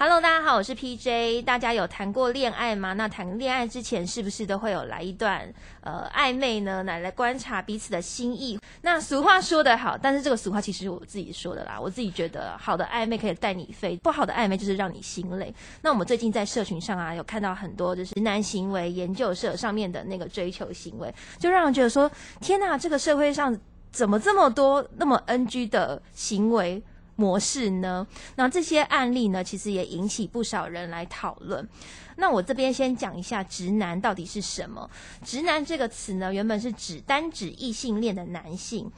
Hello，大家好，我是 PJ。大家有谈过恋爱吗？那谈恋爱之前是不是都会有来一段呃暧昧呢？来来观察彼此的心意。那俗话说得好，但是这个俗话其实我自己说的啦。我自己觉得好的暧昧可以带你飞，不好的暧昧就是让你心累。那我们最近在社群上啊，有看到很多就是直男行为研究社上面的那个追求行为，就让人觉得说：天哪，这个社会上怎么这么多那么 NG 的行为？模式呢？那这些案例呢，其实也引起不少人来讨论。那我这边先讲一下“直男”到底是什么。“直男”这个词呢，原本是指单指异性恋的男性，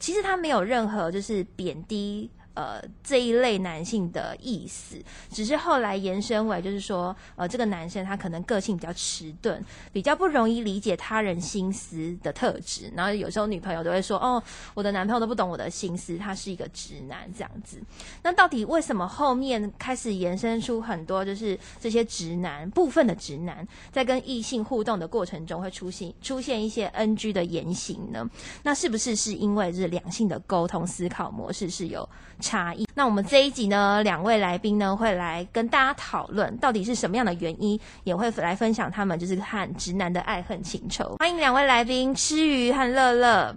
其实他没有任何就是贬低。呃，这一类男性的意思，只是后来延伸为，就是说，呃，这个男生他可能个性比较迟钝，比较不容易理解他人心思的特质。然后有时候女朋友都会说，哦，我的男朋友都不懂我的心思，他是一个直男这样子。那到底为什么后面开始延伸出很多，就是这些直男部分的直男，在跟异性互动的过程中会出现出现一些 NG 的言行呢？那是不是是因为是两性的沟通思考模式是有？差异。那我们这一集呢，两位来宾呢会来跟大家讨论到底是什么样的原因，也会来分享他们就是和直男的爱恨情仇。欢迎两位来宾，吃鱼和乐乐。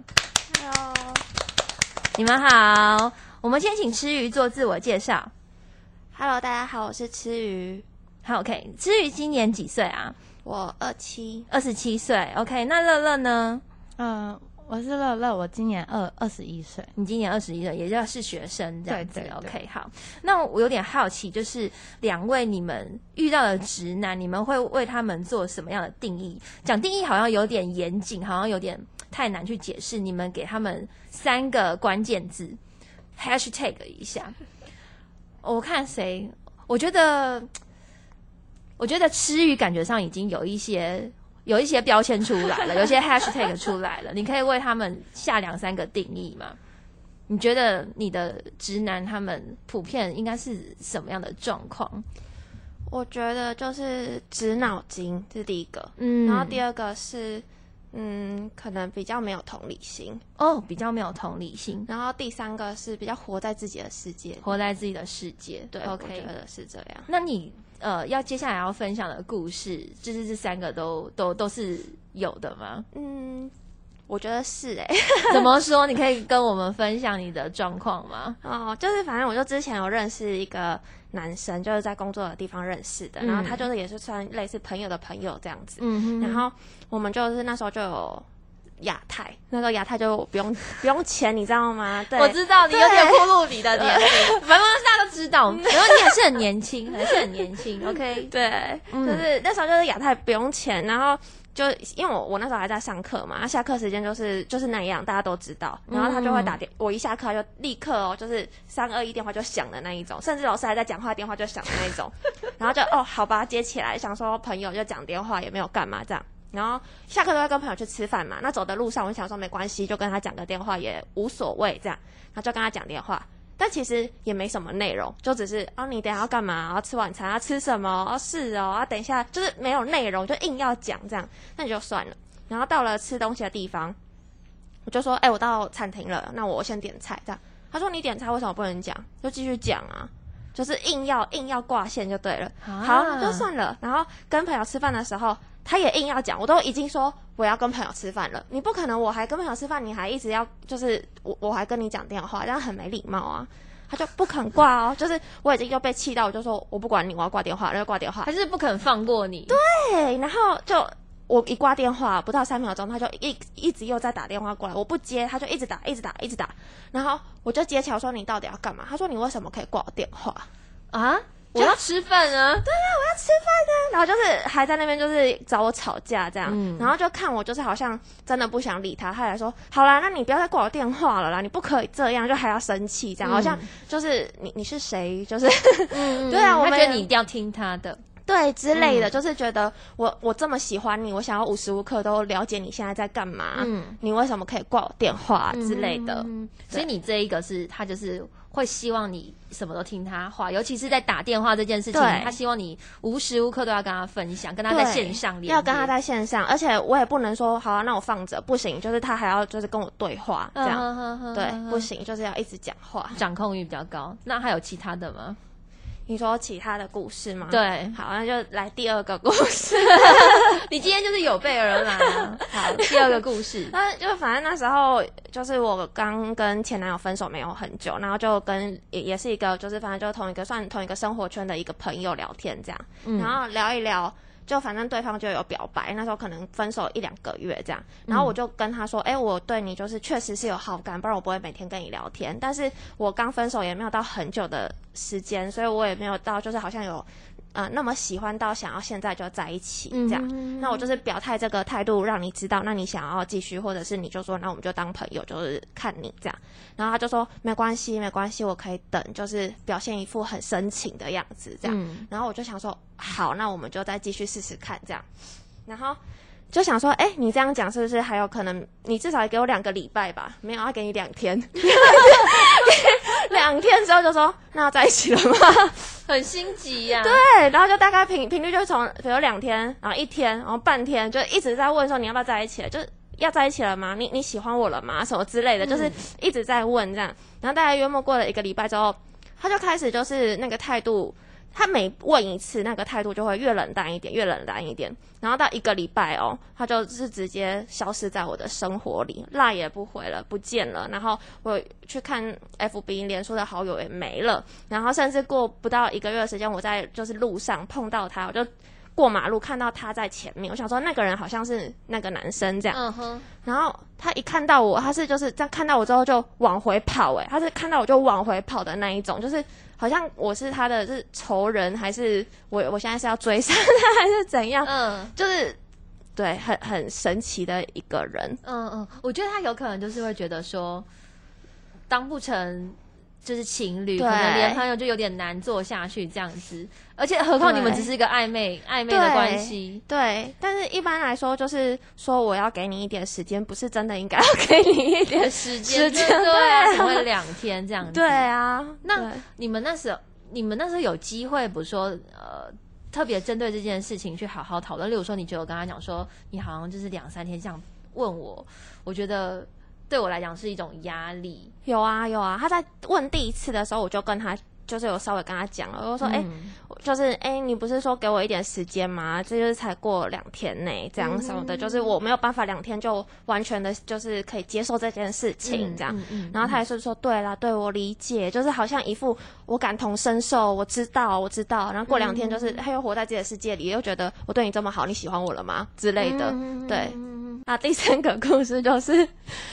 Hello，你们好。我们先请吃鱼做自我介绍。Hello，大家好，我是吃鱼。好，OK。吃鱼今年几岁啊？我二七，二十七岁。OK，那乐乐呢？嗯。我是乐乐，我今年二二十一岁，你今年二十一岁，也就是学生这样子。OK，好。那我有点好奇，就是两位你们遇到的直男，你们会为他们做什么样的定义？讲定义好像有点严谨，好像有点太难去解释。你们给他们三个关键字，#hashtag 一下。我看谁？我觉得，我觉得吃鱼感觉上已经有一些。有一些标签出来了，有些 hashtag 出来了，你可以为他们下两三个定义吗？你觉得你的直男他们普遍应该是什么样的状况？我觉得就是直脑筋这是第一个，嗯，然后第二个是嗯，可能比较没有同理心哦，比较没有同理心，然后第三个是比较活在自己的世界，活在自己的世界，对，OK，我觉得是这样。那你？呃，要接下来要分享的故事，就是这三个都都都是有的吗？嗯，我觉得是哎。怎么说？你可以跟我们分享你的状况吗？哦，就是反正我就之前有认识一个男生，就是在工作的地方认识的，然后他就是也是算类似朋友的朋友这样子。嗯然后我们就是那时候就有。亚太，那个亚太就不用 不用钱，你知道吗？对，我知道你有点暴露你的年龄，反正大家都知道，然后你还是很年轻，还是很年轻。OK，对，就是那时候就是亚太不用钱，然后就因为我我那时候还在上课嘛，下课时间就是就是那样，大家都知道，然后他就会打电，我一下课就立刻哦，就是三二一电话就响的那一种，甚至老师还在讲话，电话就响的那一种，然后就哦好吧接起来，想说朋友就讲电话也没有干嘛这样。然后下课都会跟朋友去吃饭嘛，那走的路上我想说没关系，就跟他讲个电话也无所谓这样，然后就跟他讲电话，但其实也没什么内容，就只是啊你等下要干嘛？要吃晚餐？要吃什么？哦是哦，啊等一下就是没有内容，就硬要讲这样，那你就算了。然后到了吃东西的地方，我就说哎我到餐厅了，那我先点菜这样。他说你点菜为什么不能讲？就继续讲啊，就是硬要硬要挂线就对了。好就算了。然后跟朋友吃饭的时候。他也硬要讲，我都已经说我要跟朋友吃饭了，你不可能我还跟朋友吃饭，你还一直要就是我我还跟你讲电话，这样很没礼貌啊。他就不肯挂哦，就是我已经又被气到，我就说我不管你，我要挂电话，然后挂电话，还是不肯放过你。对，然后就我一挂电话不到三秒钟，他就一一直又在打电话过来，我不接，他就一直打，一直打，一直打，然后我就接起来说你到底要干嘛？他说你为什么可以挂我电话啊？我要吃饭啊！对啊，我要吃饭啊！然后就是还在那边就是找我吵架这样，然后就看我就是好像真的不想理他，他还说好啦，那你不要再挂我电话了啦，你不可以这样，就还要生气这样，好像就是你你是谁？就是 对啊，我觉得你一定要听他的。对之类的，嗯就是觉得我我这么喜欢你，我想要无时无刻都了解你现在在干嘛，嗯你为什么可以挂我电话之类的。嗯所以你这一个是他就是会希望你什么都听他话，尤其是在打电话这件事情，他希望你无时无刻都要跟他分享，跟他在对线上连接要跟他在线上，而且我也不能说好啊，那我放着不行，就是他还要就是跟我对话这样，样对，不行，就是要一直讲话。掌控欲比较高。那还有其他的吗？你说其他的故事吗？，对，好，那就来第二个故事。你今天就是有备而来啊。好，第二个故事，那就反正那时候就是我刚跟前男友分手没有很久，然后就跟也也是一个就是反正就同一个算同一个生活圈的一个朋友聊天这样，嗯然后聊一聊。就反正对方就有表白，那时候可能分手一两个月这样，然后我就跟他说，哎、我对你就是确实是有好感，不然我不会每天跟你聊天。但是我刚分手也没有到很久的时间，所以我也没有到就是好像有呃那么喜欢到想要现在就在一起这样。嗯那我就是表态这个态度，让你知道，那你想要继续，或者是你就说，那我们就当朋友，就是看你这样。然后他就说没关系，没关系，我可以等，就是表现一副很深情的样子这样。嗯然后我就想说，好，那我们就再继续试试看这样。然后就想说，哎、你这样讲是不是还有可能？你至少也给我两个礼拜吧？没有，要给你两天。两天之后就说，那要在一起了吗？很心急呀、对，然后就大概频频率就从比如两天，然后一天，然后半天，就一直在问说你要不要在一起了，就是要在一起了吗？你你喜欢我了吗？什么之类的，就是一直在问这样。然后大概约莫过了一个礼拜之后，他就开始就是那个态度，他每问一次，那个态度就会越冷淡一点，越冷淡一点。然后到一个礼拜哦，他就是直接消失在我的生活里，赖也不回了，不见了。然后我去看 FB 连说的好友也没了。然后甚至过不到一个月的时间，我在就是路上碰到他，我就过马路看到他在前面，我想说那个人好像是那个男生这样。嗯哼，然后他一看到我，他是就是在看到我之后就往回跑、欸，他是看到我就往回跑的那一种，就是好像我是他的是仇人，还是我我现在是要追杀他，还是怎样？嗯就是对，很很神奇的一个人。嗯嗯，我觉得他有可能就是会觉得说，当不成就是情侣，可能连朋友就有点难做下去这样子。而且何况你们只是一个暧昧暧昧的关系。对，但是一般来说，就是说我要给你一点时间，不是真的应该要给你一点时间 时间对啊，对啊怎么会两天这样子？对啊，那你们那时候，你们那时候有机会，比如说呃，特别针对这件事情去好好讨论。例如说，你觉得我跟他讲说，你好像就是两三天这样问我，我觉得对我来讲是一种压力。有啊有啊，他在问第一次的时候，我就跟他就是有稍微跟他讲了，我就说，哎、嗯就是哎、你不是说给我一点时间吗？这就是才过两天内，这样什么的，就是我没有办法两天就完全的，就是可以接受这件事情，这样。嗯嗯然后他也是说，对啦，对我理解，就是好像一副我感同身受，我知道，我知道。然后过两天就是他又活在自己的世界里，又觉得我对你这么好，你喜欢我了吗之类的。嗯对嗯那第三个故事就是，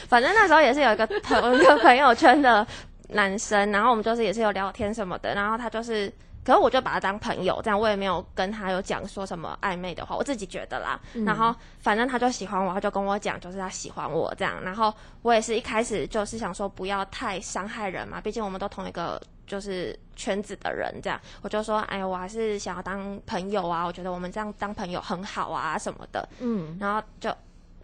反正那时候也是有一个同 一个朋友圈的男生，然后我们就是也是有聊天什么的，然后他就是，可是我就把他当朋友，这样我也没有跟他有讲说什么暧昧的话，我自己觉得啦。然后反正他就喜欢我，他就跟我讲，就是他喜欢我这样，然后我也是一开始就是想说不要太伤害人嘛，毕竟我们都同一个。就是圈子的人，这样我就说，哎，我还是想要当朋友啊，我觉得我们这样当朋友很好啊，什么的。嗯然后就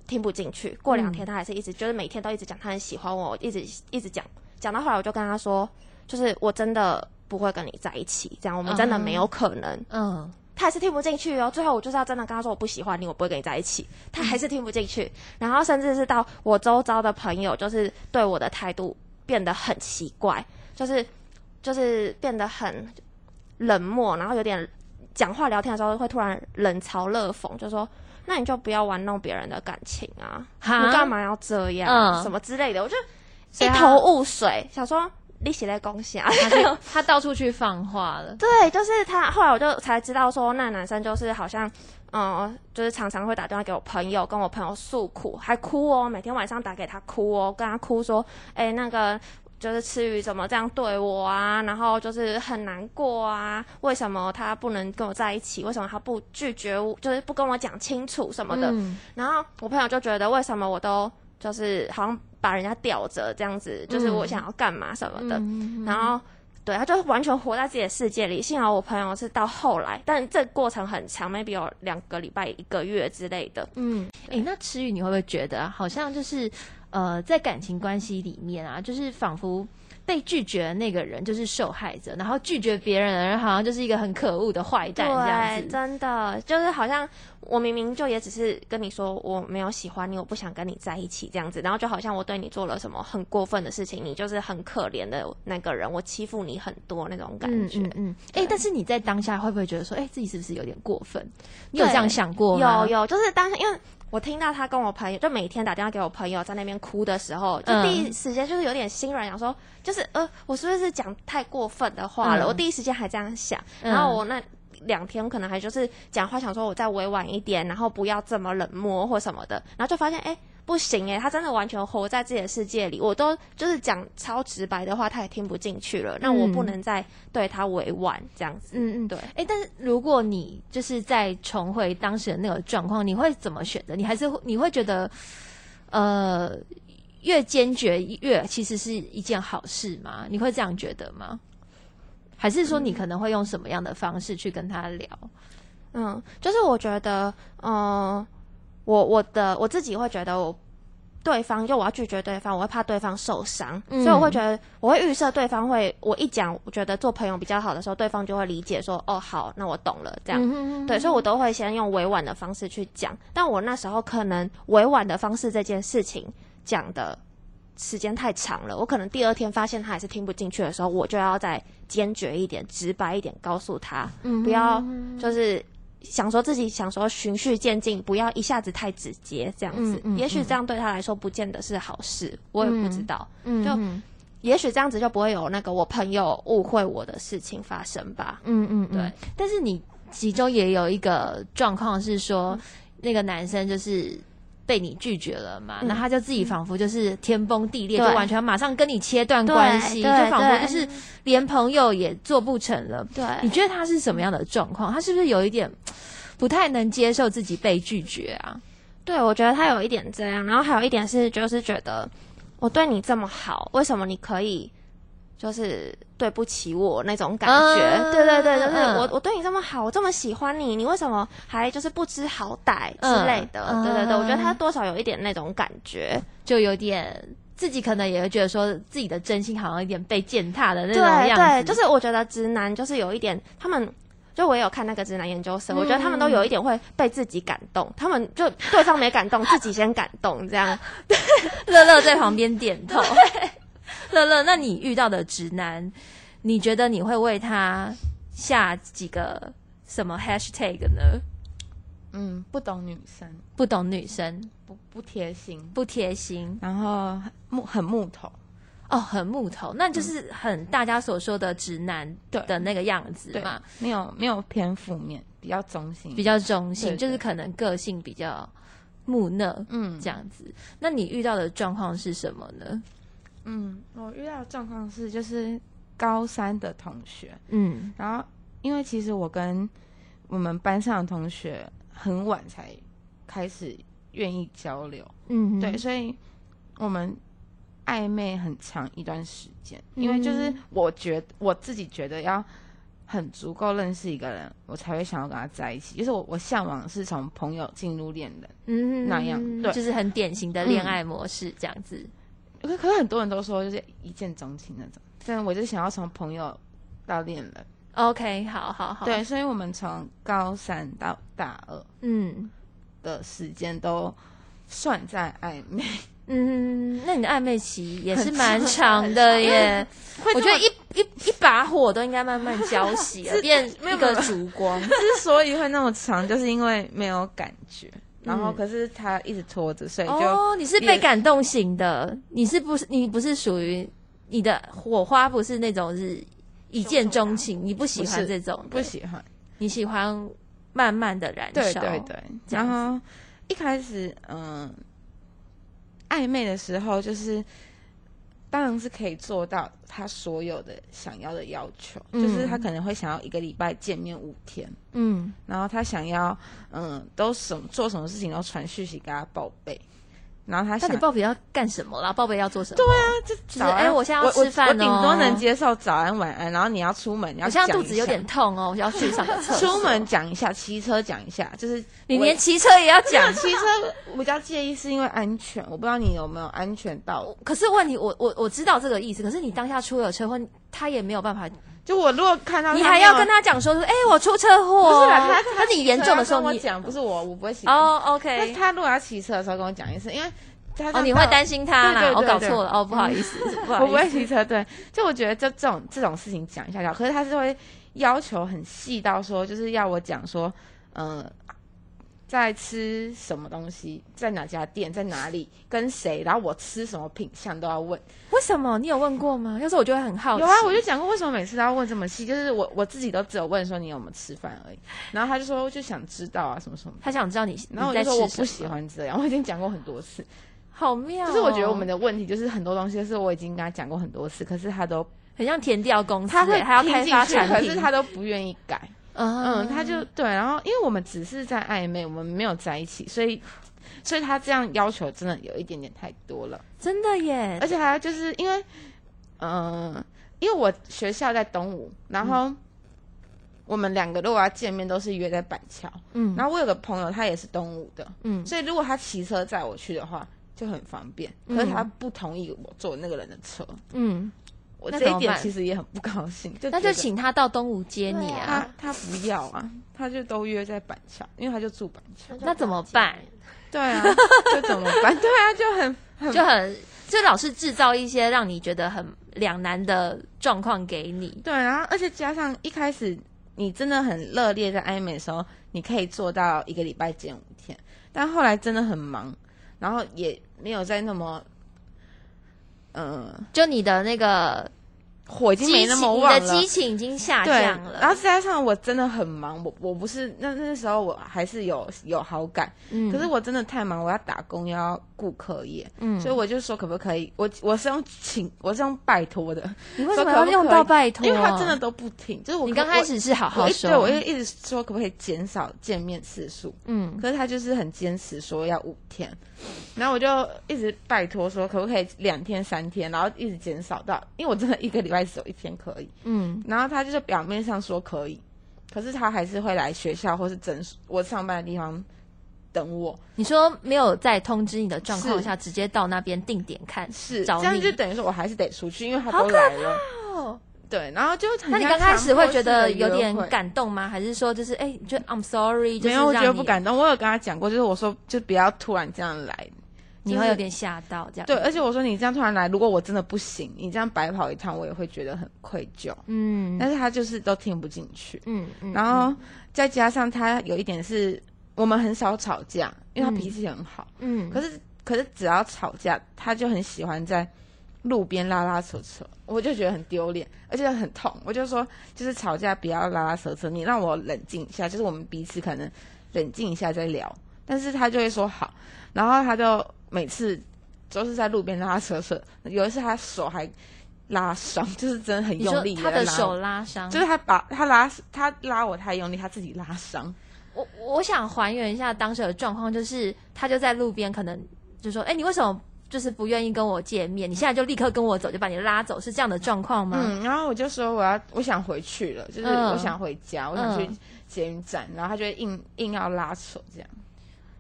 听不进去。过两天他还是一直、就是每天都一直讲他很喜欢我，一直一直讲，讲到后来我就跟他说，就是我真的不会跟你在一起，这样我们真的没有可能。嗯他还是听不进去哦。最后我就是要真的跟他说我不喜欢你，我不会跟你在一起，他还是听不进去。然后甚至是到我周遭的朋友，就是对我的态度变得很奇怪，就是就是变得很冷漠，然后有点讲话聊天的时候会突然冷嘲热讽，就说。那你就不要玩弄别人的感情啊！哈你干嘛要这样？嗯什么之类的，我就一头雾水，想说你写在恭喜啊！他就他到处去放话了。对，就是他。后来我就才知道说，那男生就是好像，嗯，就是常常会打电话给我朋友，跟我朋友诉苦，还哭哦，每天晚上打给他哭哦，跟他哭说，哎、那个。就是赤羽怎么这样对我啊？然后就是很难过啊，为什么他不能跟我在一起？为什么他不拒绝我？就是不跟我讲清楚什么的。嗯然后我朋友就觉得，为什么我都就是好像把人家吊着这样子，就是我想要干嘛什么的。嗯然后对，他就是完全活在自己的世界里。幸好我朋友是到后来，但这过程很长，maybe 有两个礼拜、一个月之类的。嗯，哎、那池宇，你会不会觉得啊好像就是呃，在感情关系里面啊，就是仿佛被拒绝的那个人就是受害者，然后拒绝别人的人好像就是一个很可恶的坏蛋这样，子。真的就是好像我明明就也只是跟你说我没有喜欢你，我不想跟你在一起这样子，然后就好像我对你做了什么很过分的事情，你就是很可怜的那个人，我欺负你很多那种感觉。嗯嗯，哎、但是你在当下会不会觉得说，哎、自己是不是有点过分？你有这样想过吗？有有，就是当下因为我听到他跟我朋友，就每天打电话给我朋友在那边哭的时候，就嗯第一时间就是有点心软，想说就是呃，我是不是讲太过分的话了？嗯我第一时间还这样想，嗯然后我那。两天可能还就是讲话，想说我再委婉一点，然后不要这么冷漠或什么的，然后就发现哎、不行哎，他真的完全活在自己的世界里，我都就是讲超直白的话，他也听不进去了，那我不嗯能再对他委婉这样子。嗯嗯，对。哎、但是如果你就是在重回当时的那个状况，你会怎么选择？你还是会你会觉得，呃，越坚决越其实是一件好事吗？你会这样觉得吗？还是说你可能会用什么样的方式去跟他聊？嗯，就是我觉得，嗯、我我的我自己会觉得我。对方就我要拒绝对方，我会怕对方受伤，嗯所以我会觉得我会预设对方会，我一讲，我觉得做朋友比较好的时候，对方就会理解说，哦，好，那我懂了，这样。嗯对，所以我都会先用委婉的方式去讲，但我那时候可能委婉的方式这件事情讲的时间太长了，我可能第二天发现他还是听不进去的时候，我就要再坚决一点、直白一点告诉他，嗯不要就是想说自己想说循序渐进，不要一下子太直接这样子。嗯嗯也许这样对他来说不见得是好事，我也不知道。就嗯就也许这样子就不会有那个我朋友误会我的事情发生吧。嗯嗯，嗯对。但是你其中也有一个状况是说，那个男生就是被你拒绝了嘛，嗯那他就自己仿佛就是天崩地裂，对就完全马上跟你切断关系，就仿佛就是连朋友也做不成了。对，你觉得他是什么样的状况？他是不是有一点不太能接受自己被拒绝啊？对，我觉得他有一点这样，然后还有一点是，就是觉得我对你这么好，为什么你可以就是对不起我那种感觉？嗯对对对，就是嗯我我对你这么好，我这么喜欢你，你为什么还就是不知好歹嗯之类的？嗯对对对，我觉得他多少有一点那种感觉。就有点自己可能也会觉得说自己的真心好像有点被践踏的那对种样子。对，就是我觉得直男就是有一点，他们就我也有看那个直男研究生，我觉得他们都有一点会被自己感动，他们就对方没感动，自己先感动这样。乐乐在旁边点头。乐乐，那你遇到的直男，你觉得你会为他下几个什么 hashtag 呢？嗯，不懂女生，不懂女生，不不贴心，不贴心，然后木很木头，哦，很木头，那就是很大家所说的直男的那个样子对嘛，，没有没有偏负面，比较中性，比较中性，就是可能个性比较木讷嗯这样子。那你遇到的状况是什么呢？嗯，我遇到的状况是就是高三的同学，嗯。然后因为其实我跟我们班上的同学很晚才开始愿意交流，嗯，对，，所以我们暧昧很长一段时间，因为就是嗯我觉我自己觉得要很足够认识一个人，我才会想要跟他在一起。就是我我向往是从朋友进入恋人，嗯那样对。就是很典型的恋爱模式这样子。可可是很多人都说就是一见钟情那种，但我就想要从朋友到恋人。OK，好好好，，对，所以我们从高三到大二嗯的时间都算在暧昧。嗯，那你的暧昧期也是蛮长的 耶。我觉得一一一把火都应该慢慢浇熄了，变一个烛光。之所以会那么长，就是因为没有感觉，然后嗯可是他一直拖着，所以就、哦，你是被感动型的，你是不是你不是属于你的火花不是那种是一见钟情，你不喜欢这种不喜欢。你喜欢慢慢的燃烧。对对对，然后一开始嗯、暧昧的时候，就是当然是可以做到他所有的想要的要求，嗯。就是他可能会想要一个礼拜见面五天，嗯。然后他想要嗯都什么做什么事情都传讯息给他报备，然后他想那你报备要干什么啦？报备要做什么？对啊，就是早安哎，我现在要吃饭哦，我顶多能接受早安晚安，然后你要出门，你要我现在肚子有点痛哦，我要去上个厕所。出门讲一下，骑车讲一下，就是你连骑车也要讲 讲。骑车，我比较介意是因为安全，我不知道你有没有安全到。可是问题，我我我知道这个意思，可是你当下出了车祸，他也没有办法，就我如果看到你还要跟他讲说，哎，我出车祸哦。不是啦，他那你严重的时候我讲，不是我，我不会骑。哦但，OK，是他如果要骑车的时候跟我讲一次，因为他哦，你会担心他啦，我搞错了，哦，不好意思，不好我不会。骑车，对，就我觉得就这种这种事情讲一下就好。可是他是会要求很细到说，就是要我讲说，嗯、在吃什么东西，在哪家店，在哪里，跟谁，然后我吃什么品相都要问。为什么？你有问过吗？要是我就会很好奇。有啊，我就讲过为什么每次都要问这么细，就是我我自己都只有问说你有没有吃饭而已，然后他就说就想知道啊什么什么，他想知道你然后我就说我不喜，欢这样，我已经讲过很多次。好妙哦。就是我觉得我们的问题就是很多东西是我已经跟他讲过很多次，可是他都很像填掉公司，他会哎还要开发产品，可是他都不愿意改。嗯嗯，他就对，然后因为我们只是在暧昧，我们没有在一起，所以所以他这样要求真的有一点点太多了，真的耶而，且还有就是因为，嗯、因为我学校在东吴，然后我们两个如果要见面都是约在板桥，嗯。然后我有个朋友他也是东吴的，嗯。所以如果他骑车载我去的话就很方便，可是他不同意我坐那个人的车，嗯，我这一点其实也很不高兴，就那就请他到东吴接你他啊，他他不要啊，他就都约在板桥，因为他就住板桥。那怎么办？对啊，就怎么办？对啊，就很很就很就老是制造一些让你觉得很两难的状况给你。对，然后而且加上一开始你真的很热烈在暧昧的时候，你可以做到一个礼拜见五天，但后来真的很忙，然后也没有再那么，嗯、就你的那个火已经，没那么旺了。的激情已经下对，降了。然后再加上我真的很忙，我我不是那那时候我还是有有好感，嗯可是我真的太忙，我要打工要顾课业，嗯。所以我就说可不可以？我我是用请，我是用拜托的，你为什么要用可不可以？到拜托？因为他真的都不听。就是我你刚开始是好好说，我对我就一直说可不可以减少见面次数，嗯。可是他就是很坚持说要五天，然后我就一直拜托说可不可以两天三天，然后一直减少到，因为我真的一个礼拜只有一天可以，嗯。然后他就是表面上说可以，可是他还是会来学校或是诊所我上班的地方等我，你说没有在通知你的状况下，直接到那边定点看找是这样你就等于说我还是得出去，因为他都来了，哦。对，然后就很那你刚开始会觉得有点感动吗？还是说就是哎，就 I'm sorry，就是没有，我觉得不，感动。我有跟他讲过，就是我说就不要突然这样来。就是你会有点吓到这样。对，而且我说你这样突然来，如果我真的不行，你这样白跑一趟，我也会觉得很愧疚。嗯但是他就是都听不进去，嗯嗯，然后再加上他有一点是我们很少吵架，因为他脾气很好。嗯，可是可是只要吵架，他就很喜欢在路边拉拉扯扯，我就觉得很丢脸，而且很痛。我就说，就是吵架不要拉拉扯扯，你让我冷静一下，就是我们彼此可能冷静一下再聊。但是他就会说好，然后他就每次都是在路边拉拉扯扯。有一次他手还拉伤，就是真的很用力他的手拉伤，就是他把他拉他拉我太用力，他自己拉伤。我我想还原一下当时的状况，就是他就在路边，可能就说：“哎、你为什么就是不愿意跟我见面？你现在就立刻跟我走，就把你拉走，是这样的状况吗？”嗯，然后我就说我要我想回去了，就是嗯我想回家，我想去嗯捷运站，然后他就硬硬要拉扯这样。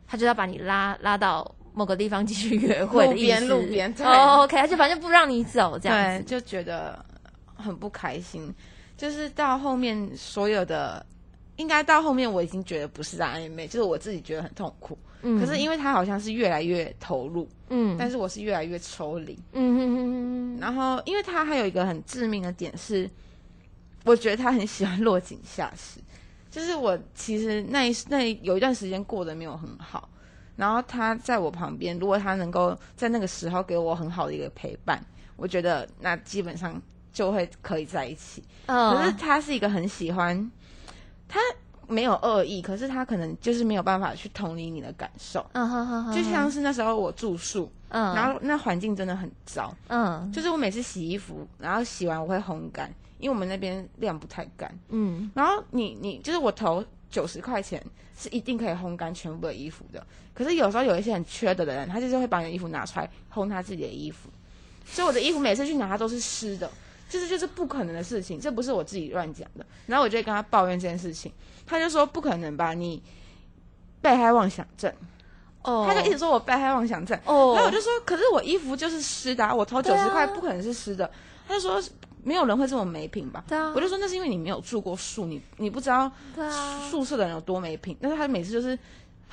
他就要把你拉拉到某个地方继续约会的意思。路边路边对哦，OK，他就反正不让你走这样。就觉得很不开心。就是到后面所有的，应该到后面我已经觉得不是在暧昧，就是我自己觉得很痛苦。嗯可是因为他好像是越来越投入，嗯但是我是越来越抽离。嗯哼哼哼哼然后，因为他还有一个很致命的点是，我觉得他很喜欢落井下石。就是我其实那一那一有一段时间过得没有很好，然后他在我旁边，如果他能够在那个时候给我很好的一个陪伴，我觉得那基本上就会可以在一起。嗯，可是他是一个很喜欢，他没有恶意，可是他可能就是没有办法去同理你的感受。嗯哼哼哼，就像是那时候我住宿，嗯，然后那环境真的很糟，嗯。就是我每次洗衣服，然后洗完我会烘干，因为我们那边晾不太干。嗯。然后你你就是我投九十块钱是一定可以烘干全部的衣服的。可是有时候有一些很缺德的人，他就是会把你的衣服拿出来烘他自己的衣服，所以我的衣服每次去拿它都是湿的，就是就是不可能的事情，这不是我自己乱讲的。然后我就会跟他抱怨这件事情，他就说不可能吧，你被害妄想症，哦他就一直说我被害妄想症。哦，然后我就说，可是我衣服就是湿的、啊，我投九十块不可能是湿的。他就说没有人会这么没品吧？对啊我就说那是因为你没有住过宿，你你不知道宿舍的人有多没品。但是他每次就是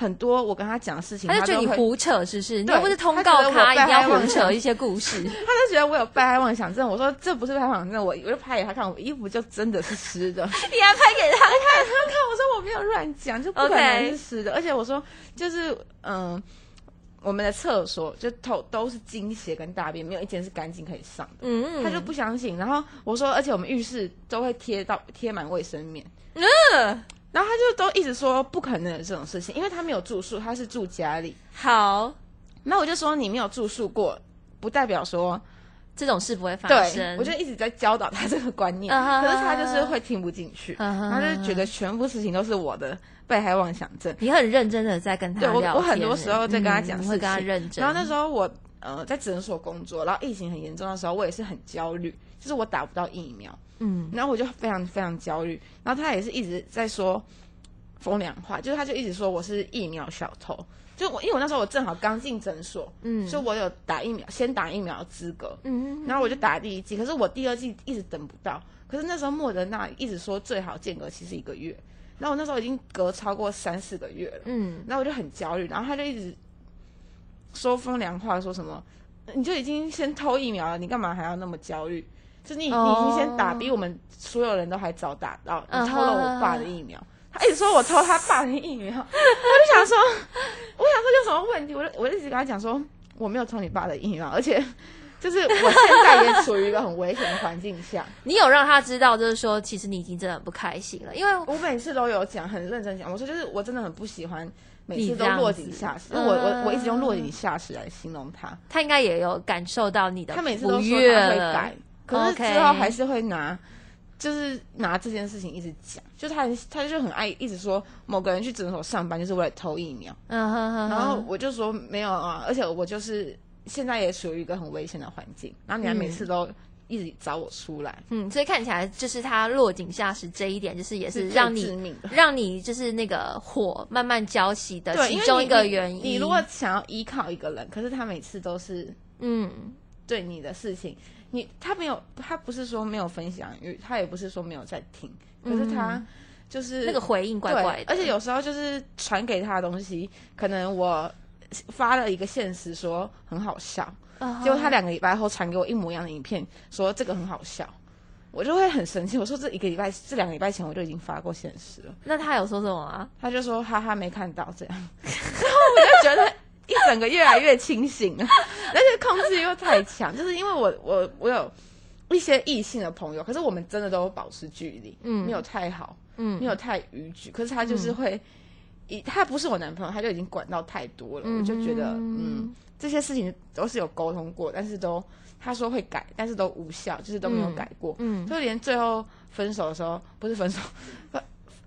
很多我跟他讲的事情，他就觉得你胡扯是不是？你又不是通告他一定要胡扯一些故事。他就觉得我有被害妄想症。我说这不是被害妄想症，我我就拍给他看，我衣服就真的是湿的。你还拍给他看，看我说我没有乱讲，就不可能是湿的。而且我说就是嗯。我们的厕所就都都是精血跟大便，没有一间是干净可以上的。嗯，他就不相信，然后我说，而且我们浴室都会贴到贴满卫生棉，嗯，然后他就都一直说不可能有这种事情，因为他没有住宿，他是住家里。好，那我就说你没有住宿过，不代表说这种事不会发对生。，我就一直在教导他这个观念，可是他就是会听不进去，他就觉得全部事情都是我的被害妄想症。你很认真的在跟他对我很多时候在跟他讲嗯你会跟他认真。然后那时候我呃在诊所工作，然后疫情很严重的时候，我也是很焦虑，就是我打不到疫苗。嗯，然后我就非常非常焦虑，然后他也是一直在说风凉话，就是他就一直说我是疫苗小偷，就我因为我那时候我正好刚进诊所，嗯所以我有打疫苗，先打疫苗的资格，嗯，然后我就打第一剂，可是我第二剂一直等不到，可是那时候莫德纳一直说最好间隔期是一个月，然后我那时候已经隔超过三四个月了，嗯，然后我就很焦虑，然后他就一直说风凉话，说什么你就已经先偷疫苗了，你干嘛还要那么焦虑？就你、哦你已经先打，比我们所有人都还早打到，你嗯偷了我爸的疫苗。他一直说我偷他爸的疫苗，我就想说，我想说有什么问题？我就我就一直跟他讲说我没有偷你爸的疫苗，而且就是我现在也处于一个很危险的环境下。你有让他知道，就是说，其实你已经真的很不开心了，因为我每次都有讲，很认真讲，我说就是我真的很不喜欢每次都落井下石，嗯我我我一直用落井下石来形容他。他应该也有感受到你的他每次都说他会改，可是之后还是会拿，就是拿这件事情一直讲，就他很他就很爱一直说某个人去诊所上班就是为了偷疫苗，嗯哼哼哼，然后我就说没有啊，而且我就是现在也处于一个很危险的环境，然后你还每次都一直找我出来，嗯，所以看起来就是他落井下石这一点，就是也是是让你。让你就是那个火慢慢浇熄的其中一个原因。你如果想要依靠一个人，可是他每次都是嗯对你的事情，你他没有，他不是说没有分享欲，他也不是说没有在听，可是他就是那个回应怪，怪的，而且有时候就是传给他的东西，可能我发了一个现实说很好笑，啊结果他两个礼拜后传给我一模一样的影片，说这个很好笑，我就会很生气。我说这一个礼拜，这两个礼拜前我就已经发过现实了，那他有说什么啊？他就说哈哈没看到这样，然后我就觉得一整个越来越清醒了，而且控制欲又太强，就是因为我我我有一些异性的朋友，可是我们真的都保持距离，嗯。没有太好。嗯。没有太逾矩，可是他就是会，一、他不是我男朋友，他就已经管到太多了，我就觉得，嗯，这些事情都是有沟通过，但是都他说会改，但是都无效，就是都没有改过，嗯，就连最后分手的时候，不是分手，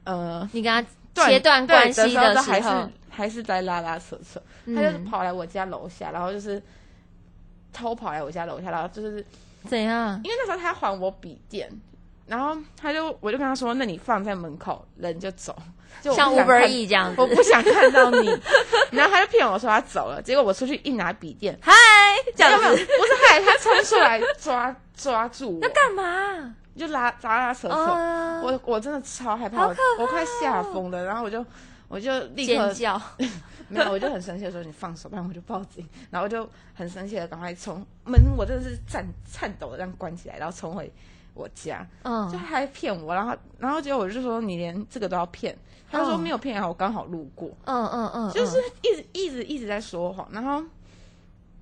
呃，你跟他断切断对关系的时候，还是，还是在拉拉扯扯，他就是嗯跑来我家楼下，然后就是偷跑来我家楼下，然后就是怎样？因为那时候他还我笔电，然后他就我就跟他说，那你放在门口，人就走，就像想 Uber E 这样子。我，不想看到你，然后他就骗我说他走了，结果我出去一拿笔电，嗨，这样没有不是嗨他冲出来抓 抓住我，干嘛？就拉拉拉扯扯，哦。我我真的超害怕，我我快吓疯了，然后我就我就立刻叫，没有，我就很生气的说你放手，不然我就报警。然后我就很生气的赶快冲门，我真的是颤颤抖的这样关起来，然后冲回我家，就嗯，他还骗我，然后然后结果我就说你连这个都要骗，他说嗯没有骗啊，我刚好路过，嗯嗯嗯，就是一直一直一直在说谎，然后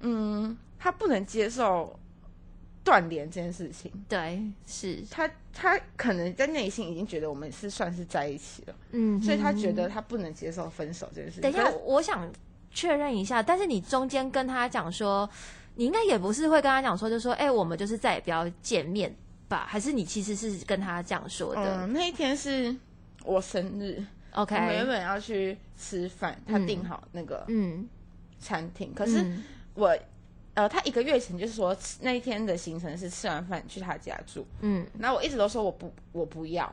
嗯，他不能接受断联这件事情，对，是，他他可能在内心已经觉得我们是算是在一起了，嗯，所以他觉得他不能接受分手这件事情。等一下，我想确认一下，但是你中间跟他讲说，你应该也不是会跟他讲说，就说，哎、我们就是再也不要见面吧？还是你其实是跟他这样说的？嗯，那一天是我生日，OK，我们原本要去吃饭，他嗯订好那个嗯，餐厅，可是嗯我。呃，他一个月前就是说吃那一天的行程是吃完饭去他家住，嗯然后我一直都说我不我不要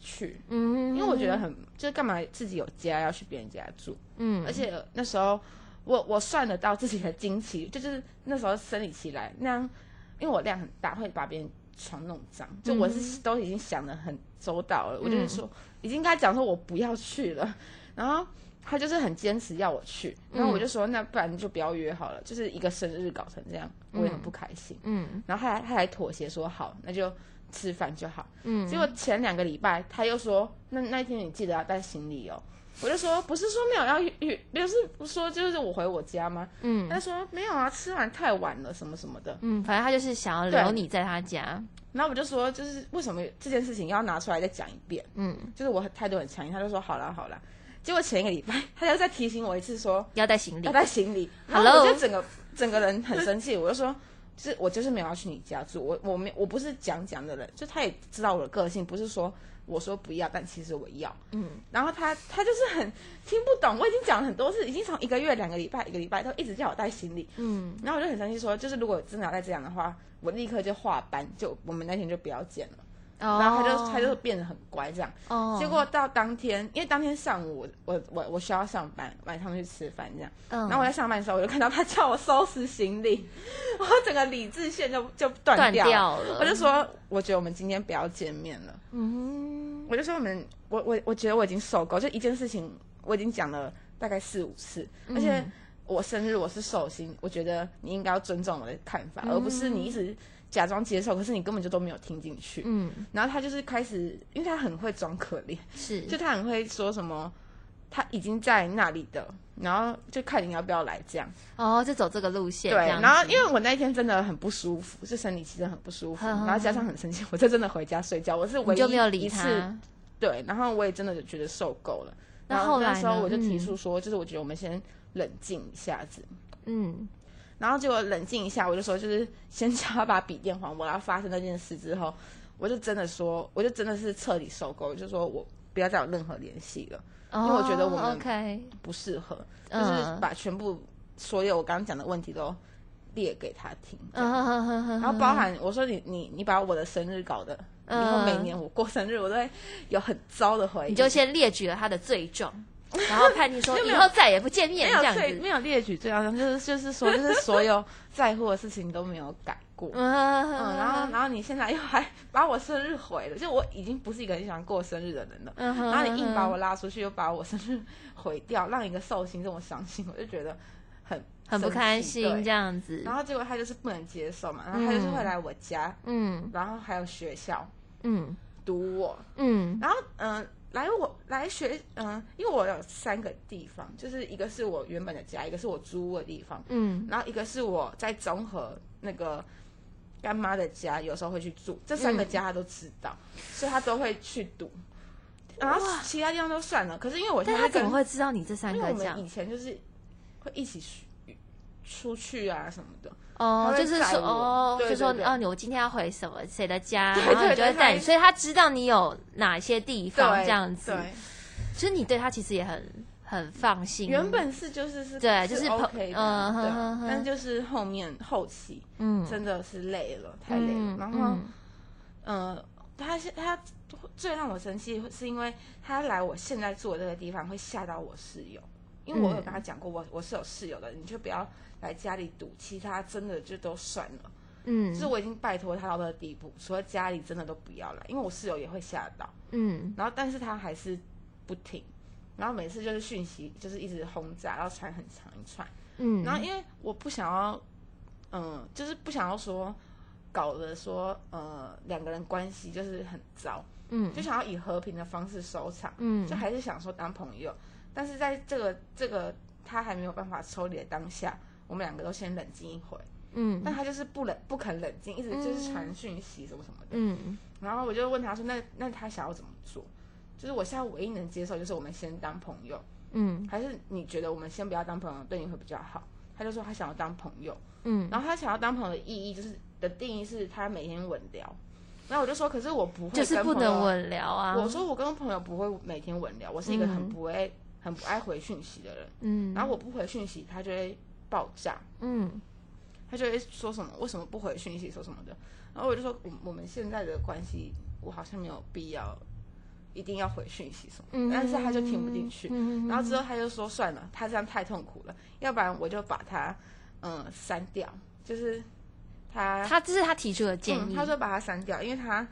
去，嗯，因为我觉得很就是干嘛自己有家要去别人家住，嗯，而且那时候我我算得到自己的经期，就就是那时候生理期来那样，因为我量很大，会把别人床弄脏，就我是都已经想的很周到了，我就是说已经跟他讲说我不要去了，然后他就是很坚持要我去，然后我就说那不然就不要约好了，就是一个生日搞成这样，我也很不开心，嗯。然后他还他还妥协说好，那就吃饭就好。嗯，结果前两个礼拜他又说，那那一天你记得要带行李哦。我就说不是说没有要约，就是说就是我回我家吗？嗯他说没有啊，吃完太晚了什么什么的。嗯，反正他就是想要留你在他家，然后我就说就是为什么这件事情要拿出来再讲一遍？嗯，就是我态度很强硬，他就说好啦好啦。结果前一个礼拜 他又再提醒我一次说要带行李要，带行李，然后 Hello？我就整个整个人很生气，我就说。就是我就是没有要去你家住，我我没我不是讲讲的人，就他也知道我的个性，不是说我说不要，但其实我要。嗯然后他他就是很听不懂，我已经讲了很多次，已经从一个月、两个礼拜、一个礼拜都一直叫我带行李，嗯然后我就很生气说，就是如果真的要再这样的话，我立刻就换班，就我们那天就不要见了。哦，然后他就他就变得很乖这样。哦，结果到当天，因为当天上午我我我我需要上班，晚上去吃饭这样。嗯，然后我在上班的时候，我就看到他叫我收拾行李，我整个理智线就就断断掉了。掉了，我就说，我觉得我们今天不要见面了。嗯我就说我们，我我我觉得我已经受够，就一件事情我已经讲了大概四五次，而且嗯我生日我是寿星，我觉得你应该要尊重我的看法，嗯而不是你一直假装接受，可是你根本就都没有听进去。嗯然后他就是开始，因为他很会装可怜，是，就他很会说什么他已经在那里的，然后就看你要不要来这样。哦，就走这个路线，对，然后因为我那一天真的很不舒服，是生理期真的很不舒服，呵呵然后加上很生气，我就真的回家睡觉。我是唯一就没有理一次他，对，然后我也真的觉得受够了。然那后来那时候我就提嗯出说，就是我觉得我们先冷静一下子。嗯然后结果冷静一下，我就说就是先叫他把笔电还我。然后发生那件事之后，我就真的说，我就真的是彻底受够，就说我不要再有任何联系了，因为我觉得我们不适合。就是嗯把全部所有我刚刚讲的问题都列给他听。然后包含我说你你你把我的生日搞得，以后每嗯年我过生日我都会有很糟的回忆。你就先列举了他的罪状，然后判定说 以后再也不见面这样有最没。有列举最高就是就是说就是所有在乎的事情都没有改过。嗯嗯，然后然后你现在又还把我生日毁了，就我已经不是一个很喜欢过生日的人了。嗯然后你硬把我拉出去，又把我生日毁掉，让一个寿星这么伤心，我就觉得很很不开心这样子然。后结果他就是不能接受嘛，然后他就是会来我家，嗯然后还有学校嗯堵我，嗯然后嗯、来我来学嗯、因为我有三个地方，就是一个是我原本的家，一个是我租屋的地方，嗯然后一个是我在综合那个干妈的家，有时候会去住，这三个家他都知道，所以他都会去堵。然后其他地方都算了，可是因为我现在他怎么会知道你这三个家？因为我们以？前就是会一起去出去啊什么的，哦，就是说，哦，就说哦，你我今天要回什么谁的家，对然后你就会带你，所以他知道你有哪些地方这样子，对，所以你对他其实也很很放心。原本是就是是对就是朋 OK 的，嗯对哼但就是后面后期嗯。真的是累了，太累了，嗯然后。嗯。呃，他是他最让我生气，是因为他来我现在住的这个地方会吓到我室友，因为我有跟他讲过，我我是有室友的，你就不要来家里赌，其他真的就都算了。嗯。就是我已经拜托他到这个地步，除了家里真的都不要来，因为我室友也会吓到，嗯。然后但是他还是不停，然后每次就是讯息就是一直轰炸，然后传很长一串。嗯，然后因为我不想要，嗯，就是不想要说搞得说呃两个人关系就是很糟，嗯。就想要以和平的方式收场，嗯。就还是想说当朋友，但是在这个这个他还没有办法抽离的当下，我们两个都先冷静一会，嗯。但他就是不冷不肯冷静，一直就是传讯息什么什么的，嗯。然后我就问他说，那那他想要怎么做？就是我现在唯一能接受就是我们先当朋友，嗯。还是你觉得我们先不要当朋友对你会比较好？他就说他想要当朋友，嗯。然后他想要当朋友的意义就是的定义是他每天稳聊，然后我就说，可是我不会，就是不能。稳聊啊。我说我跟朋友不会每天稳聊，我是一个很嗯。不会、很不爱回讯息的人。嗯，然后我不回讯息，他就会爆炸，嗯他就会说什么为什么不回讯息，说什么的。然后我就说，我我们现在的关系，我好像没有必要一定要回讯息什么。嗯，但是他就听不进去。嗯然后之后他就说算了，他这样太痛苦了，要不然我就把他嗯删掉，就是他他这是他提出的建议，嗯他说把他删掉，因为他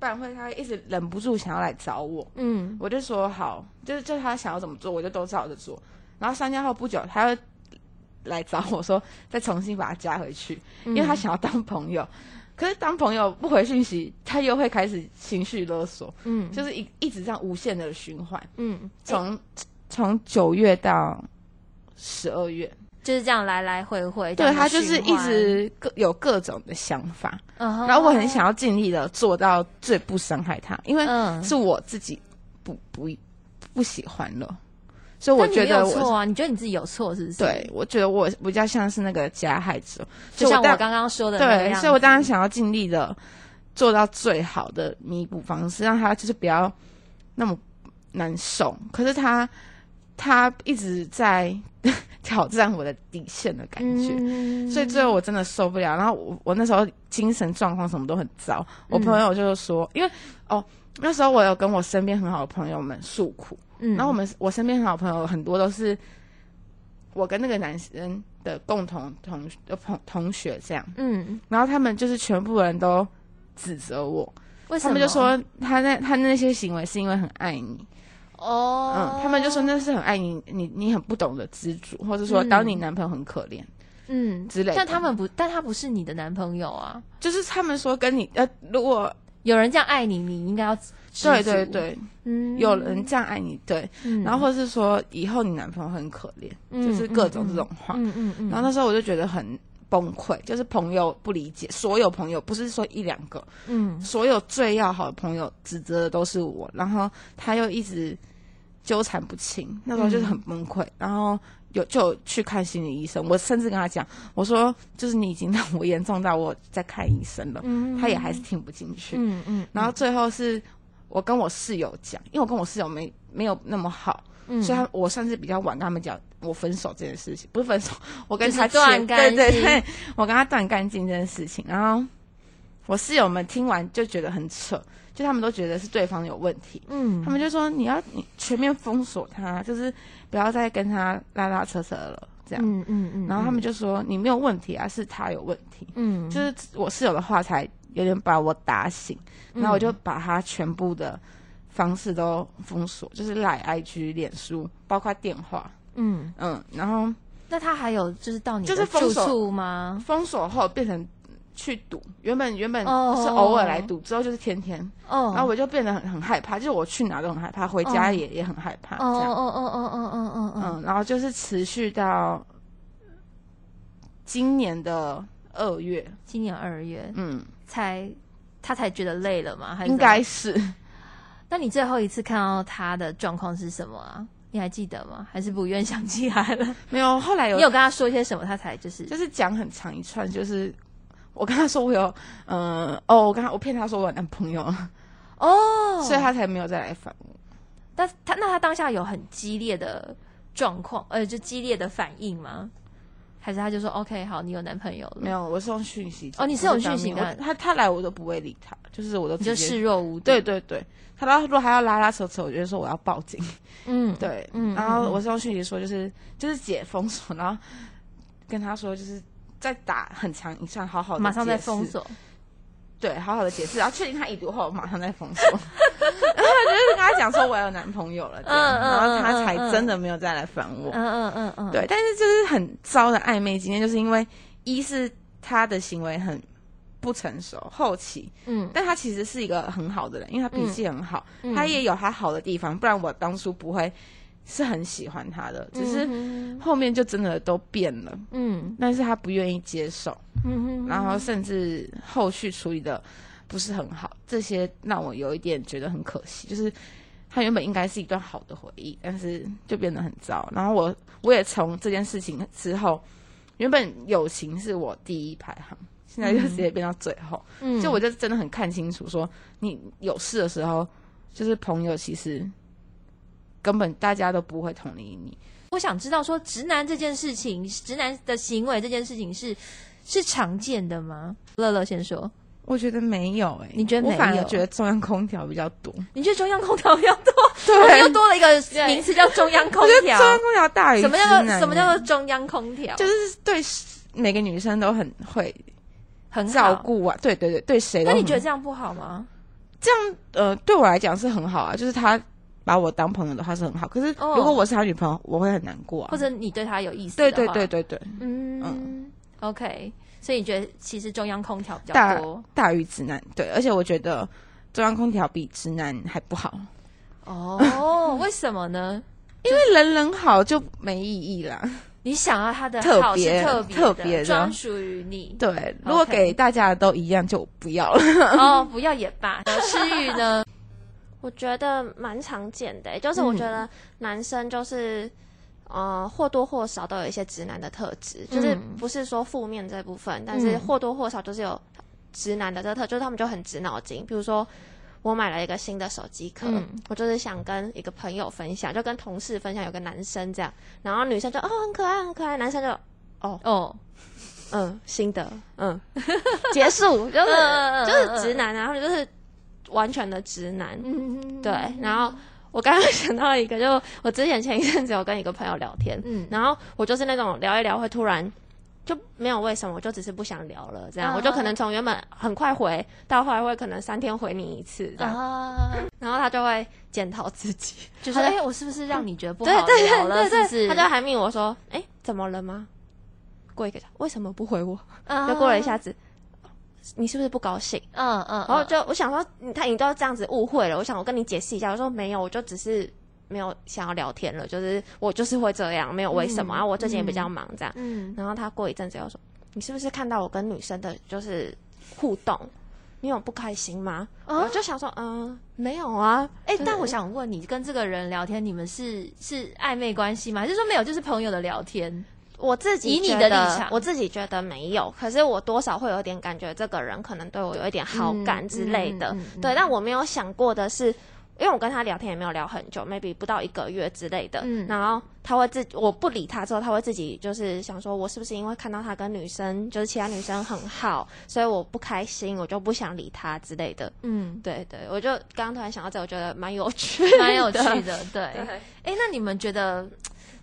不然会他会一直忍不住想要来找我，嗯我就说好，就是就是他想要怎么做，我就都照着做。然后删掉后不久，他又来找我说再重新把他加回去，因为他想要当朋友。可是当朋友不回讯息，他又会开始情绪勒索，嗯就是一一直这样无限的循环。嗯，从从九月到十二月，就是这样来来回回，对他就是一，直各有各种的想法，然后我很想要尽力的做到最不伤害他，因为嗯。是我自己不不不喜欢了，所以我觉得我有错啊，你觉得你自己有错是不是？对，我觉得我比较像是那个加害者，就像我刚刚说的对，所以我当然想要尽力的做到最好的弥补方式，让他就是不要那么难受。可是他他一直在 挑战我的底线的感觉。嗯。所以最后我真的受不了，然后我我那时候精神状况什么都很糟。我嗯朋友就是说，因为哦那时候我有跟我身边很好的朋友们诉苦，嗯。然后我们我身边很好朋友很多都是我跟那个男生的共同同的同同学这样，嗯，然后他们就是全部人都指责我，为什么？他们就说他那他那些行为是因为很爱你，哦，嗯，他们就说那是很爱你，你你很不懂得知足，或者说嗯当你男朋友很可怜，嗯。之类的。但他们不，但他不是你的男朋友啊。就是他们说跟你呃，如果有人这样爱你，你应该要对对对，嗯，有人这样爱你，对，嗯，然后或者是说以后你男朋友很可怜，嗯就是各种这种话。嗯嗯嗯，然后那时候我就觉得很崩溃，就是朋友不理解，所有朋友不是说一两个，嗯。所有最要好的朋友指责的都是我，然后他又一直纠缠不清，那时候就是很崩溃，然后有就去看心理医生，我甚至跟他讲，我说就是你已经让我严重到我在看医生了，嗯。他也还是听不进去，嗯嗯，然后最后是我跟我室友讲，因为我跟我室友没没有那么好，嗯。所以他我算是比较晚跟他们讲我分手这件事情，不是分手，我跟他切断干净。对对对，我跟他断干净这件事情，然后我室友们听完就觉得很扯，就他们都觉得是对方有问题，嗯，他们就说你要你全面封锁他，就是不要再跟他拉拉扯扯了这样，嗯嗯嗯，然后他们就说你没有问题啊，是他有问题，嗯，就是我室友的话才有点把我打醒，嗯。然后我就把他全部的方式都封锁，就是来 IG、脸书，包括电话，嗯，嗯，然后那他还有就是到你就是封锁处吗？封锁后变成去赌，原本原本哦是偶尔来赌，之后就是天天，哦，然后我就变得很很害怕，就是我去哪都很害怕，回家也、也很害怕，哦这样，哦哦哦哦哦哦哦，嗯，然后就是持续到今年的二月，今年二月嗯，才他才觉得累了吗？还应该是。那你最后一次看到他的状况是什么啊？你还记得吗？还是不愿想起来了？没有，后来有你有跟他说些什么，他才就是就是讲很长一串，就是我跟他说我有，嗯、哦，我跟他我骗他说我有男朋友，哦，所以他才没有再来烦我。但他那他当下有很激烈的状况，呃，就激烈的反应吗？还是他就说 OK 好，你有男朋友了，没有，我是用讯息。哦你是用讯息的他他来我都不会理他，就是我都你就视若无睹。对，对对，他到如果还要拉拉扯扯，我就说我要报警。嗯，对，嗯然后我是用讯息说，就是就是解封锁，然后跟他说就是再打很长一串，好好的马上再封锁。对，好好的解释，然后确定他已读后，马上再封锁。然后就是跟他讲说我有男朋友了，这样，然后他才真的没有再来烦我。嗯嗯嗯嗯，对，但是就是很糟的暧昧经验，就是因为一是他的行为很不成熟，后期，嗯，但他其实是一个很好的人，因为他脾气很好，嗯他也有他好的地方，不然我当初不会是很喜欢他的，只是嗯后面就真的都变了，嗯但是他不愿意接受。嗯哼然后甚至后续处理的不是很好，这些让我有一点觉得很可惜。就是他原本应该是一段好的回忆，但是就变得很糟。然后我我也从这件事情之后，原本友情是我第一排行，现在就直接变到最后。嗯就我就真的很看清楚，说你有事的时候，就是朋友其实根本大家都不会同理你。我想知道说直男这件事情，直男的行为这件事情是是常见的吗？乐乐先说，我觉得没有哎、你觉得没有我反而觉得中央空调比较多。你觉得中央空调比较多？对又多了一个名词叫中央空我觉得调中。央空调大于什么叫做什么叫欸做中央空调？就是对每个女生都很会很照。顾啊，对对对，对谁那你觉得这样不好吗？这样呃，对我来讲是很好啊，就是他把我当朋友的话是很好。可是哦如果我是他女朋友，我会很难过啊。或者你对他有意思？对对对，对对，嗯 o k 所以你觉得其实中央空调比较多大于直男，对，而且我觉得中央空调比直男还不好，哦？为什么呢？因为人人好就没意义啦。你想要他的好特别是特别专属于你。对，如果给大家都一样，就不要了。哦，不要也罢。诗雨呢？我觉得蛮常见的欸、就是我觉得男生就是。呃，或多或少都有一些直男的特质，就是嗯。不是说负面这部分，但是嗯。或多或少就是有直男的这个特，就是他们就很直脑筋。比如说，我买了一个新的手机壳，嗯我就是想跟一个朋友分享，就跟同事分享，有个男生这样，然后女生就哦很可爱很可爱，男生就哦哦，嗯新的嗯。结束，就是嗯就是直男啊，或者就是完全的直男，嗯对，然后我刚刚想到一个，就我之前前一阵子有跟一个朋友聊天，嗯然后我就是那种聊一聊会突然就没有为什么，我就只是不想聊了，这样、啊我就可能从原本很快回到后来会可能三天回你一次这样，啊，然后他就会检讨自己，就是 哎、我是不是让你觉得不好对对聊了？对对是不是？他就还命我说，哎，怎么了吗？过一个为什么不回我？啊就过了一下子。你是不是不高兴？嗯嗯，然后就我想说，你他你都这样子误会了，我想我跟你解释一下。我说没有，我就只是没有想要聊天了，就是我就是会这样，没有为什么。嗯然后我最近也比较忙，这样。嗯然后他过一阵子又说，你是不是看到我跟女生的就是互动，你有不开心吗？啊我就想说，嗯，没有啊。哎、就是但我想问你，跟这个人聊天，你们是是暧昧关系吗？还是说没有，就是朋友的聊天？我自己以你的立场我自己觉得没有，可是我多少会有点感觉，这个人可能对我有一点好感之类的。嗯嗯嗯对，但我没有想过的是，因为我跟他聊天也没有聊很久，maybe 不到一个月之类的。嗯然后他会自我不理他之后，他会自己就是想说，我是不是因为看到他跟女生就是其他女生很好，所以我不开心，我就不想理他之类的。嗯，对对，我就刚刚突然想到这，我觉得蛮有趣，蛮有趣的。对，哎、对。那你们觉得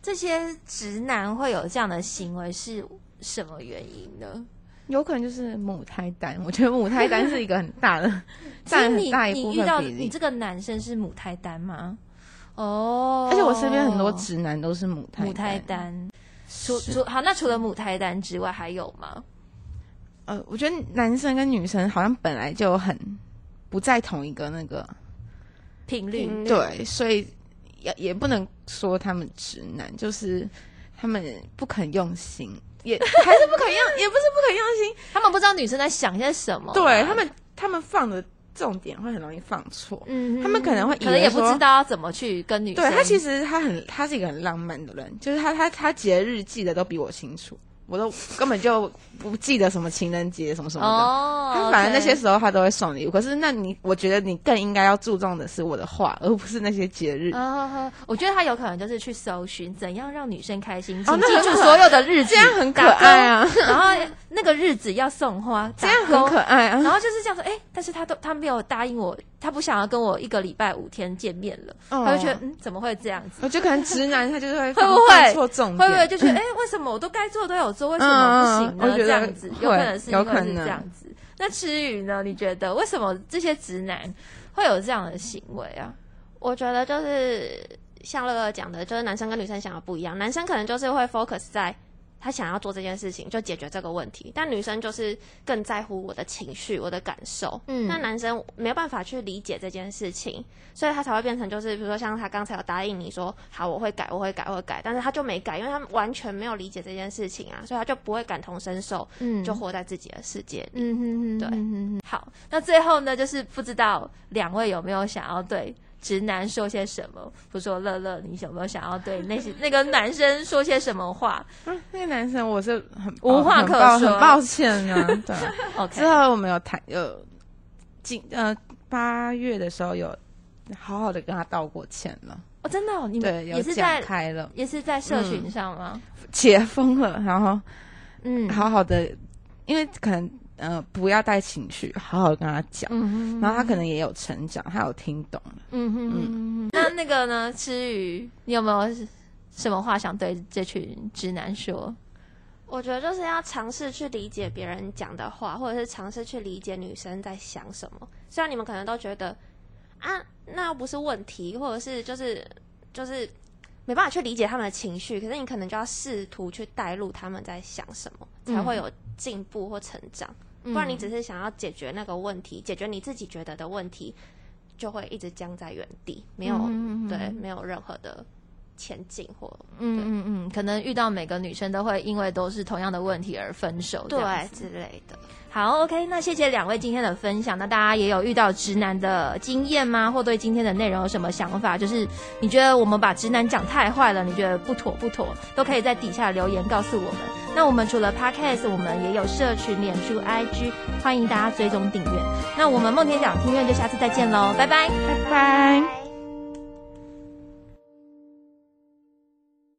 这些直男会有这样的行为是什么原因呢？有可能就是母胎单，我觉得母胎单是一个很大的，占很你大一部你遇到分比例。你这个男生是母胎单吗？哦，而且我身边很多直男都是母胎母胎单。除除好，那除了母胎单之外，还有吗？呃，我觉得男生跟女生好像本来就很不在同一个那个频率？嗯对，所以也也不能说他们直男，就是他们不肯用心，也还是不肯用，也不是不肯用心，他们不知道女生在想些什么啊、对他们他们放的重点会很容易放错。嗯，他们可能会可能也不知道要怎么去跟女生。对他其实他很他是一个很浪漫的人，就是他他他节日记得都比我清楚，我都根本就不记得什么情人节什么什么的。哦，他反正那些时候他都会送礼物，可是那你我觉得你更应该要注重的是我的话，而不是那些节日。啊，我觉得他有可能就是去搜寻怎样让女生开心，哦请记住所有的日子，这样很可爱啊，然后那个日子要送花，这样很可爱。爱啊。然后就是这样说，哎、但是他都他没有答应我，他不想要跟我一个礼拜五天见面了，哦他就觉得嗯，怎么会这样子？我觉得可能直男 他就是会会不会错重点，会不会就觉得，哎、为什么我都该做都有做，为什么不行呢？这样子有可能是因为是有可能这样子。那吃鱼呢？你觉得为什么这些直男会有这样的行为啊？我觉得就是像乐乐讲的，就是男生跟女生想要不一样，男生可能就是会 focus 在他想要做这件事情，就解决这个问题，但女生就是更在乎我的情绪、我的感受。嗯那男生没有办法去理解这件事情，所以他才会变成就是，比如说像他刚才有答应你说好我会改，我会改，我会改，但是他就没改，因为他完全没有理解这件事情啊，所以他就不会感同身受，嗯就活在自己的世界里。嗯哼哼，对。好，那最后呢，就是不知道两位有没有想要对直男说些什么？比如说乐乐，你有没有想要对那些 那个男生说些什么话嗯那个男生我是很无话可说很抱歉啊。对？OK，之后我们有谈有今呃八月的时候有好好的跟他道过歉了，哦，真的、哦，你对，们也是在开了，也是在社群上吗？解封了，然后嗯，好好的，因为可能呃不要带情绪，好好跟他讲。嗯哼，然后他可能也有成长，他有听懂了。嗯哼嗯哼，那那个呢？吃鱼，你有没有什么话想对这群直男说？我觉得就是要尝试去理解别人讲的话，或者是尝试去理解女生在想什么。虽然你们可能都觉得啊，那又不是问题，或者是就是就是没办法去理解他们的情绪，可是你可能就要试图去带入他们在想什么，才会有进步或成长。不不然你只是想要解决那个问题，解决你自己觉得的问题，就会一直僵在原地，没有、对，没有任何的前进或嗯嗯嗯，可能遇到每个女生都会因为都是同样的问题而分手，对之类的。好，OK，那谢谢两位今天的分享。那大家也有遇到直男的经验吗？或对今天的内容有什么想法？就是你觉得我们把直男讲太坏了，你觉得不妥不妥，都可以在底下留言告诉我们。那我们除了 Podcast，我们也有社群、脸书、IG，欢迎大家追踪订阅。那我们梦天讲听院就下次再见喽，拜拜。拜拜。